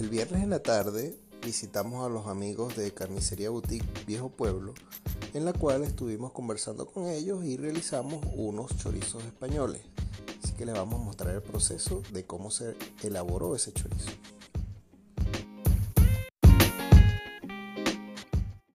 El viernes en la tarde visitamos a los amigos de Carnicería Boutique Viejo Pueblo, en la cual estuvimos conversando con ellos y realizamos unos chorizos españoles. Así que les vamos a mostrar el proceso de cómo se elaboró ese chorizo.